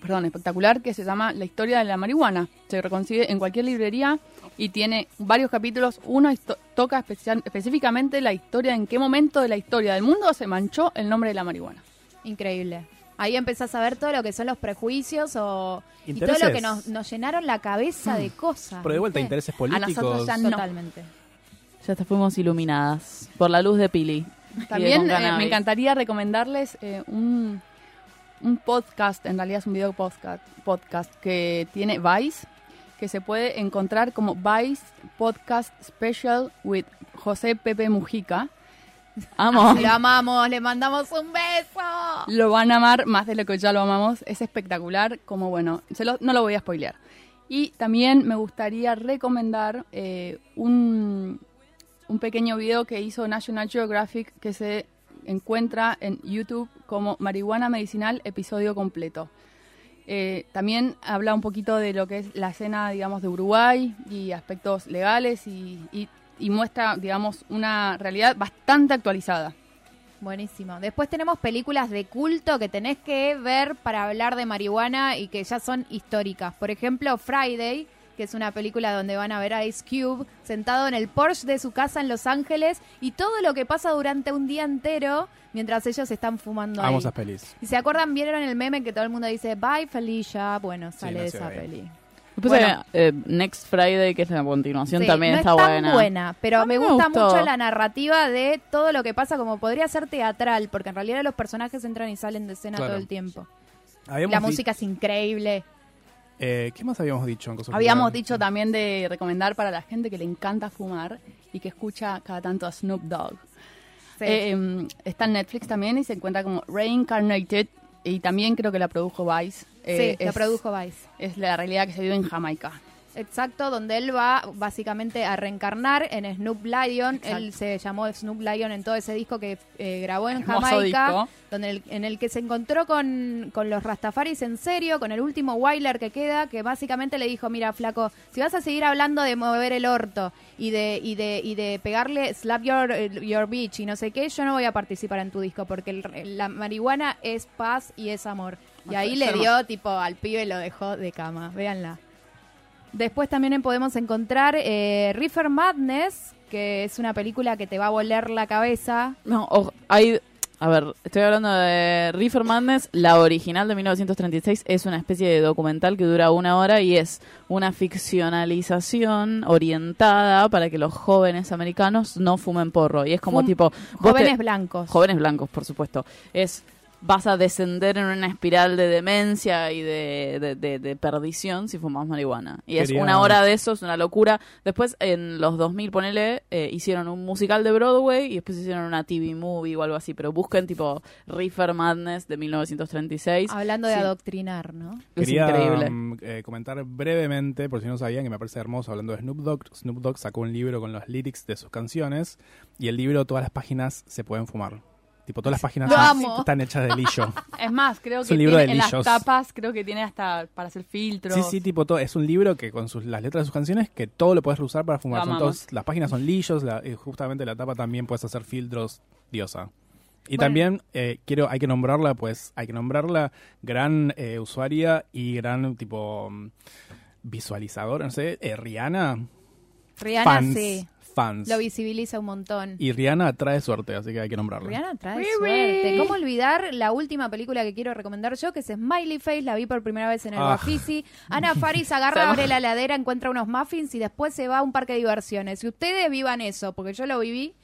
perdón, espectacular, que se llama La historia de la marihuana. Se consigue en cualquier librería y tiene varios capítulos. Uno toca especial- específicamente la historia, en qué momento de la historia del mundo se manchó el nombre de la marihuana. Increíble. Ahí empezás a ver todo lo que son los prejuicios o y todo lo que nos, nos llenaron la cabeza de cosas. Pero de vuelta, ¿viste? intereses nosotros políticos. ya no. Totalmente. Ya te fuimos iluminadas por la luz de Pili. de También eh, me encantaría recomendarles eh, un, un podcast, en realidad es un video podcast, podcast que tiene Vice, que se puede encontrar como Vice Podcast Special with José Pepe Mujica. Amo. Lo amamos, le mandamos un beso. Lo van a amar más de lo que ya lo amamos. Es espectacular, como bueno, se lo- no lo voy a spoilear. Y también me gustaría recomendar eh, un, un pequeño video que hizo National Geographic que se encuentra en YouTube como Marihuana Medicinal, episodio completo. Eh, también habla un poquito de lo que es la escena, digamos, de Uruguay y aspectos legales y, y- y muestra, digamos, una realidad bastante actualizada. Buenísimo. Después tenemos películas de culto que tenés que ver para hablar de marihuana y que ya son históricas. Por ejemplo, Friday, que es una película donde van a ver a Ice Cube sentado en el Porsche de su casa en Los Ángeles y todo lo que pasa durante un día entero mientras ellos están fumando Amo ahí. esas pelis. Y se acuerdan, vieron el meme que todo el mundo dice, bye Felicia. Bueno, sale de esa ahí. peli. Después Bueno. hay, eh, Next Friday, que es la continuación, Sí, también no está es tan buena. buena, pero me me gusta gustó. mucho la narrativa de todo lo que pasa, como podría ser teatral, porque en realidad los personajes entran y salen de escena Claro. todo el tiempo. Habíamos la música es increíble. eh, ¿Qué más habíamos dicho en cosas Habíamos dicho también de recomendar para la gente que le encanta fumar y que escucha cada tanto a Snoop Dogg. Sí. Eh, em, está en Netflix también y se encuentra como Reincarnated y también creo que la produjo Vice. Eh, sí, es- produjo Vice. Es la realidad que se vive en Jamaica. Exacto, donde él va básicamente a reencarnar en Snoop Lion. Exacto. Él se llamó Snoop Lion en todo ese disco que eh, grabó en Hermoso Jamaica, disco. donde el- en el que se encontró con, con los Rastafaris en serio, con el último Wyler que queda, que básicamente le dijo, mira, flaco, si vas a seguir hablando de mover el orto y de, y de, y de pegarle slap your, your bitch y no sé qué, yo no voy a participar en tu disco, porque el- la marihuana es paz y es amor. Y ahí le dio, tipo, al pibe lo dejó de cama, véanla. Después también podemos encontrar eh, Reefer Madness, que es una película que te va a voler la cabeza. No, o- hay... A ver, estoy hablando de Reefer Madness. La original de 1936 es una especie de documental que dura una hora y es una ficcionalización orientada para que los jóvenes americanos no fumen porro. Y es como Fum- tipo... te- Jóvenes blancos. Jóvenes blancos, por supuesto. Es vas a descender en una espiral de demencia y de, de- de- de perdición si fumas marihuana. Y es una hora de eso, es una locura. Después, en los 2000, ponele, eh, hicieron un musical de Broadway y después hicieron una TV movie o algo así. Pero busquen tipo Reefer Madness de 1936. Hablando de Sí. adoctrinar, ¿no? Es Quería increíble. mm, eh, comentar brevemente, por si no sabían, que me parece hermoso hablando de Snoop Dogg. Snoop Dogg sacó un libro con los lyrics de sus canciones y el libro, todas las páginas se pueden fumar. Tipo, todas las páginas Lo son- amo. están hechas de lillo. Es más, creo Es que un libro tiene, de en las lillos. tapas creo que tiene hasta para hacer filtros. Sí, sí, tipo, todo, es un libro que con sus, las letras de sus canciones que todo lo puedes usar para fumar. Lo Son amamos. todos- las páginas son lillos, la- y justamente la tapa también puedes hacer filtros diosa. Y Bueno. también eh, quiero, hay que nombrarla, pues, hay que nombrarla gran eh, usuaria y gran tipo mm, visualizadora, no sé, eh, Rihanna. Rihanna fans, sí. Fans. Lo visibiliza un montón. Y Rihanna trae suerte, así que hay que nombrarla. Rihanna trae Riri. suerte. ¿Cómo olvidar la última película que quiero recomendar yo, que es Smiley Face? La vi por primera vez en el Ah. Bafisi. Ana Faris agarra, abre la heladera, encuentra unos muffins y después se va a un parque de diversiones. Y ustedes vivan eso, porque yo lo viví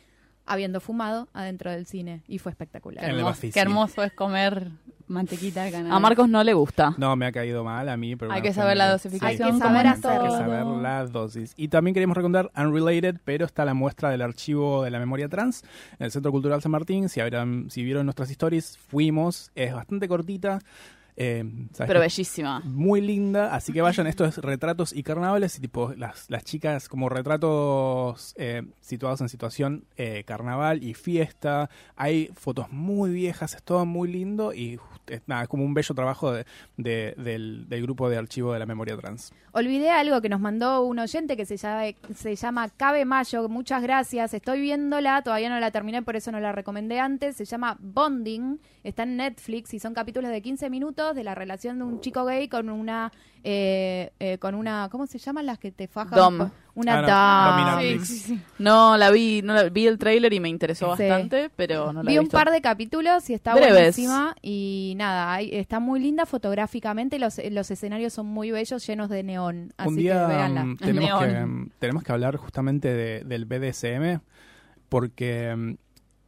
habiendo fumado adentro del cine y fue espectacular. En el Hermoso- Bafisi. Qué hermoso es comer mantequita de canal. A Marcos no le gusta. No, me ha caído mal a mí, pero Hay bueno, que saber la dosificación. Hay que saber en hacerlo. Hay que todo. saber la dosis. Y también queríamos recomendar Unrelated, pero está la muestra del archivo de la memoria trans en el Centro Cultural San Martín. Si, habrán, si vieron nuestras stories, fuimos. Es bastante cortita. Eh, ¿sabes Pero qué? bellísima. muy linda, así que vayan, esto es retratos y carnavales, y tipo las, las chicas como retratos eh, situados en situación eh, carnaval y fiesta, hay fotos muy viejas, es todo muy lindo y es, nada, es como un bello trabajo de- de- del, del grupo de archivo de la memoria trans. Olvidé algo que nos mandó un oyente que se llama, se llama Cabe Mayo. Muchas gracias. Estoy viéndola, todavía no la terminé, por eso no la recomendé antes. Se llama Bonding, está en Netflix y son capítulos de 15 minutos de la relación de un chico gay con una. eh, eh, con una ¿Cómo se llaman las que te fajan? Dom. Una Ah, no, dom. dominatrix. Sí, sí, sí. No, la vi, no la, vi el trailer y me interesó Sí. bastante, pero no la Vi he un visto. par de capítulos y está Breves. buenísima. Y nada, hay- está muy linda fotográficamente. Los, los escenarios son muy bellos, llenos de neón. Así un día que véanla. mm, tenemos, que, mm, tenemos que hablar justamente de- del BDSM porque mm,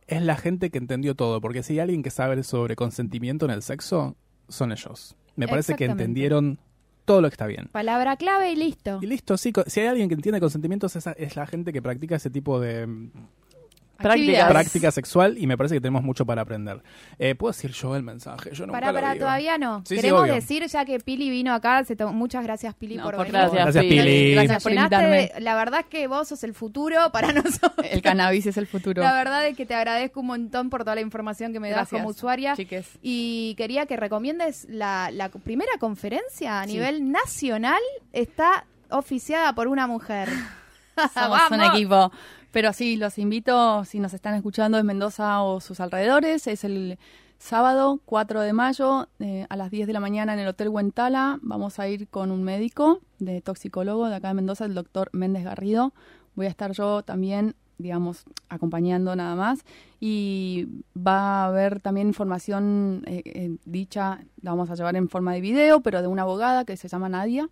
es la gente que entendió todo. Porque si hay alguien que sabe sobre consentimiento en el sexo, son ellos. Me parece que entendieron todo lo que está bien. Palabra clave y listo. Y listo, sí, si hay alguien que entiende consentimientos, esa es la gente que practica ese tipo de práctica sexual y me parece que tenemos mucho para aprender. Eh, ¿Puedo decir yo el mensaje? Yo nunca Para, lo para, digo. todavía no. Sí, Queremos decir, ya que Pili vino acá, se to- muchas gracias Pili No, por por venir. Gracias, Gracias, Pili. Pili. Gracias por invitarme. la verdad es que vos sos el futuro para nosotros. El cannabis es el futuro. La verdad es que te agradezco un montón por toda la información que me das como usuaria. chiques. Y quería que recomiendes la, la primera conferencia a Sí. nivel nacional. Está oficiada por una mujer. Somos un equipo. Pero sí, los invito, si nos están escuchando en Mendoza o sus alrededores, es el sábado 4 de mayo eh, a las 10 de la mañana en el Hotel Huentala. Vamos a ir con un médico de toxicólogo de acá de Mendoza, el doctor Méndez Garrido. Voy a estar yo también, digamos, acompañando nada más. Y va a haber también información eh, eh, dicha, la vamos a llevar en forma de video, pero de una abogada que se llama Nadia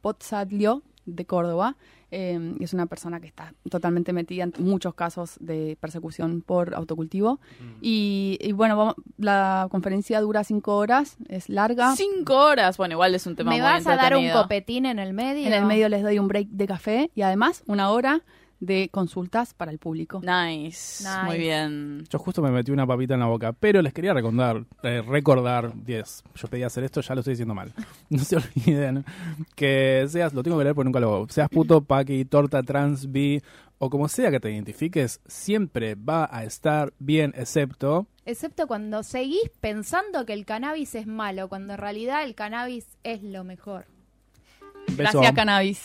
Potzadlio de Córdoba. Eh, es una persona que está totalmente metida en muchos casos de persecución por autocultivo. Y, y bueno, vamos- la conferencia dura cinco horas, es larga. Cinco horas. Bueno, igual es un tema ¿Me muy vas a dar un copetín en el medio? En el medio les doy un break de café y además una hora de consultas para el público. Nice. Nice. Muy bien. Yo justo me metí una papita en la boca, pero les quería recordar, eh, recordar, 10, yo pedí hacer esto, ya lo estoy diciendo mal. No se olviden que seas, lo tengo que leer porque nunca lo hago, seas puto, paqui, torta, trans, bi, o como sea que te identifiques, siempre va a estar bien, excepto... Excepto cuando seguís pensando que el cannabis es malo, cuando en realidad el cannabis es lo mejor. Beso. Gracias, Cannabis.